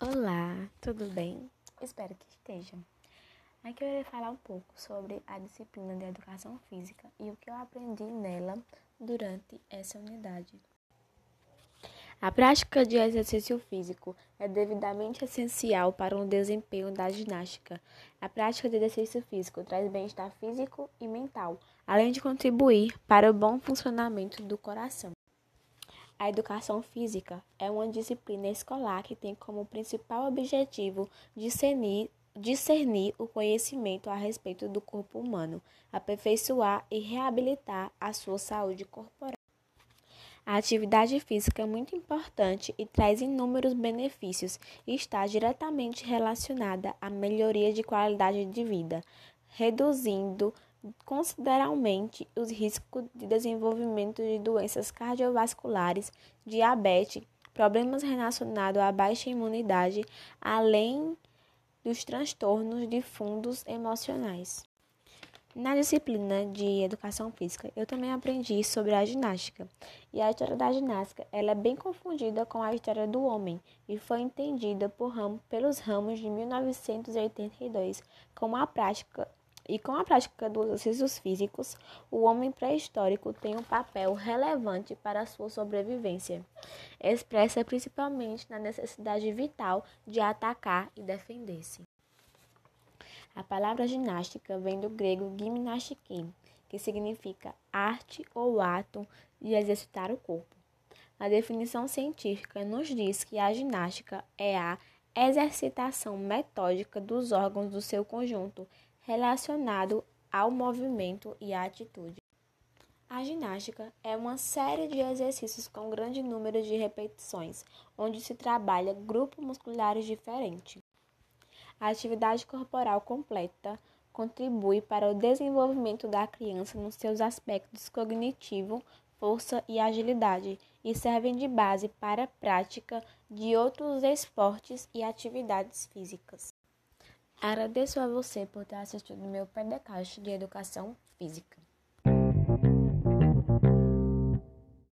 Olá, tudo bem? Espero que esteja. Aqui eu irei falar um pouco sobre a disciplina de educação física e o que eu aprendi nela durante essa unidade. A prática de exercício físico é devidamente essencial para o desempenho da ginástica. A prática de exercício físico traz bem-estar físico e mental, além de contribuir para o bom funcionamento do coração. A educação física é uma disciplina escolar que tem como principal objetivo discernir, discernir o conhecimento a respeito do corpo humano, aperfeiçoar e reabilitar a sua saúde corporal. A atividade física é muito importante e traz inúmeros benefícios e está diretamente relacionada à melhoria de qualidade de vida, reduzindo consideravelmente os riscos de desenvolvimento de doenças cardiovasculares, diabetes, problemas relacionados à baixa imunidade, além dos transtornos de fundos emocionais. Na disciplina de educação física, eu também aprendi sobre a ginástica. E a história da ginástica ela é bem confundida com a história do homem e foi entendida ramo, pelos ramos de 1982 como a prática e com a prática dos exercícios físicos, o homem pré-histórico tem um papel relevante para a sua sobrevivência, expressa principalmente na necessidade vital de atacar e defender-se. A palavra ginástica vem do grego gymnastike, que significa arte ou ato de exercitar o corpo. A definição científica nos diz que a ginástica é a exercitação metódica dos órgãos do seu conjunto relacionado ao movimento e à atitude. A ginástica é uma série de exercícios com grande número de repetições, onde se trabalha grupos musculares diferentes. A atividade corporal completa contribui para o desenvolvimento da criança nos seus aspectos cognitivo, força e agilidade e servem de base para a prática de outros esportes e atividades físicas. Agradeço a você por ter assistido meu podcast de educação física.